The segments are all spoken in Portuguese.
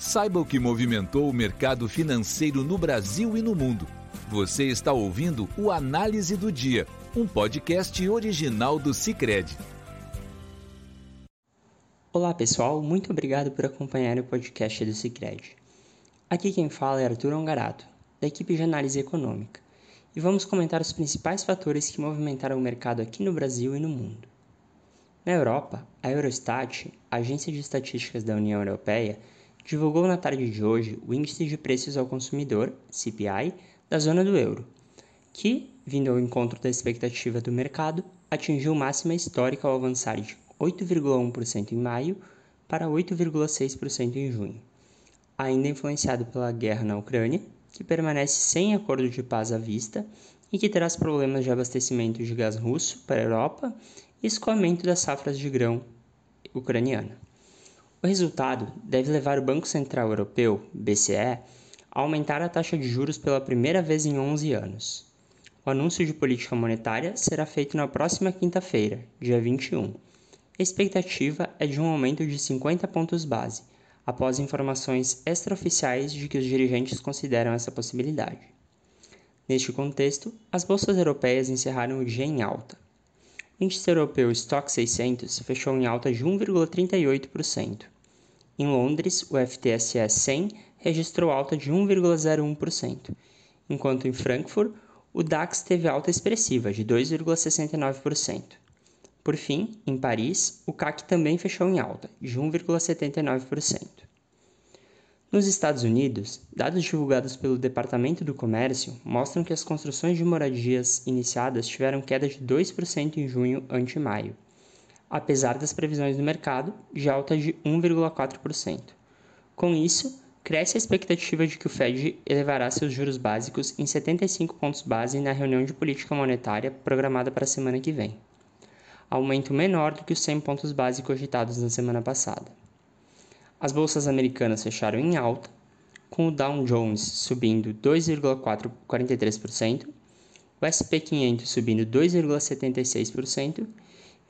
Saiba o que movimentou o mercado financeiro no Brasil e no mundo. Você está ouvindo o Análise do Dia, um podcast original do Cicred. Olá pessoal, muito obrigado por acompanhar o podcast do Cicred. Aqui quem fala é Arthur Ongarato, da equipe de análise econômica, e vamos comentar os principais fatores que movimentaram o mercado aqui no Brasil e no mundo. Na Europa, a Eurostat, a agência de estatísticas da União Europeia, divulgou na tarde de hoje o Índice de Preços ao Consumidor, CPI, da zona do euro, que, vindo ao encontro da expectativa do mercado, atingiu máxima histórica ao avançar de 8,1% em maio para 8,6% em junho, ainda influenciado pela guerra na Ucrânia, que permanece sem acordo de paz à vista e que traz problemas de abastecimento de gás russo para a Europa e escoamento das safras de grão ucraniana. O resultado deve levar o Banco Central Europeu, BCE, a aumentar a taxa de juros pela primeira vez em 11 anos. O anúncio de política monetária será feito na próxima quinta-feira, dia 21. A expectativa é de um aumento de 50 pontos base, após informações extraoficiais de que os dirigentes consideram essa possibilidade. Neste contexto, as bolsas europeias encerraram o dia em alta. O índice europeu Stock 600 fechou em alta de 1,38%. Em Londres, o FTSE 100 registrou alta de 1,01%, enquanto em Frankfurt, o DAX teve alta expressiva de 2,69%. Por fim, em Paris, o CAC também fechou em alta, de 1,79%. Nos Estados Unidos, dados divulgados pelo Departamento do Comércio mostram que as construções de moradias iniciadas tiveram queda de 2% em junho ante maio, apesar das previsões do mercado de alta de 1,4%. Com isso, cresce a expectativa de que o Fed elevará seus juros básicos em 75 pontos base na reunião de política monetária programada para a semana que vem, aumento menor do que os 100 pontos base cogitados na semana passada. As bolsas americanas fecharam em alta, com o Dow Jones subindo 2,43%, o SP 500 subindo 2,76%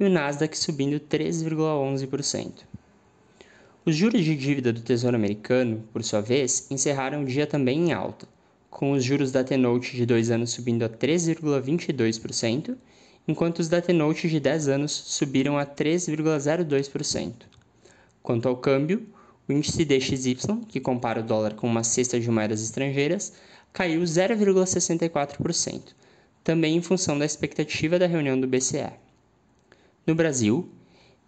e o Nasdaq subindo 3,11%. Os juros de dívida do Tesouro Americano, por sua vez, encerraram o dia também em alta, com os juros da T-Note de 2 anos subindo a 3,22%, enquanto os da T-Note de 10 anos subiram a 3,02%. Quanto ao câmbio, o índice DXY, que compara o dólar com uma cesta de moedas estrangeiras, caiu 0,64%, também em função da expectativa da reunião do BCE. No Brasil,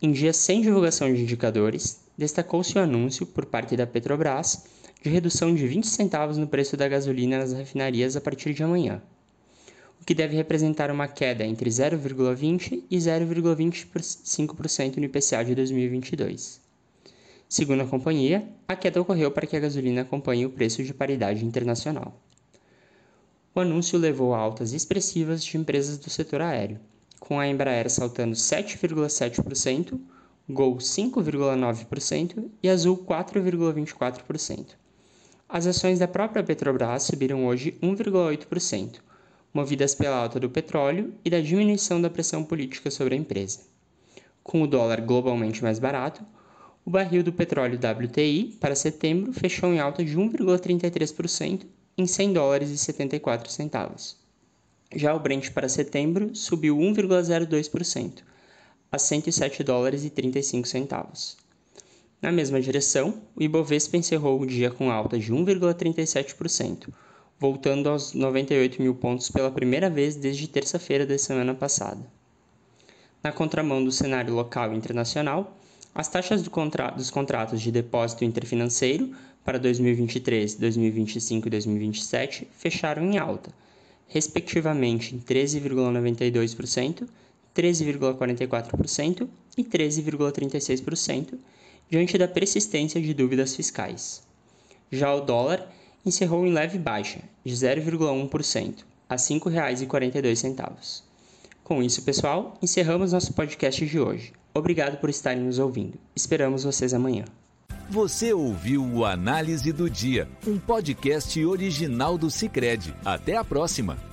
em dia sem divulgação de indicadores, destacou-se o anúncio, por parte da Petrobras, de redução de 20 centavos no preço da gasolina nas refinarias a partir de amanhã, o que deve representar uma queda entre 0,20% e 0,25% no IPCA de 2022. Segundo a companhia, a queda ocorreu para que a gasolina acompanhe o preço de paridade internacional. O anúncio levou a altas expressivas de empresas do setor aéreo, com a Embraer saltando 7,7%, Gol 5,9% e Azul 4,24%. As ações da própria Petrobras subiram hoje 1,8%, movidas pela alta do petróleo e da diminuição da pressão política sobre a empresa. Com o dólar globalmente mais barato, o barril do petróleo WTI para setembro fechou em alta de 1,33% em 100 dólares e 74 centavos. Já o Brent para setembro subiu 1,02% a 107 dólares e 35 centavos. Na mesma direção, o Ibovespa encerrou o dia com alta de 1,37%, voltando aos 98 mil pontos pela primeira vez desde terça-feira da semana passada. Na contramão do cenário local e internacional, as taxas do contra dos contratos de depósito interfinanceiro para 2023, 2025 e 2027 fecharam em alta, respectivamente em 13,92%, 13,44% e 13,36%, diante da persistência de dúvidas fiscais. Já o dólar encerrou em leve baixa, de 0,1%, a R$ 5,42. Com isso, pessoal, encerramos nosso podcast de hoje. Obrigado por estarem nos ouvindo. Esperamos vocês amanhã. Você ouviu o Análise do Dia, um podcast original do Cicred. Até a próxima!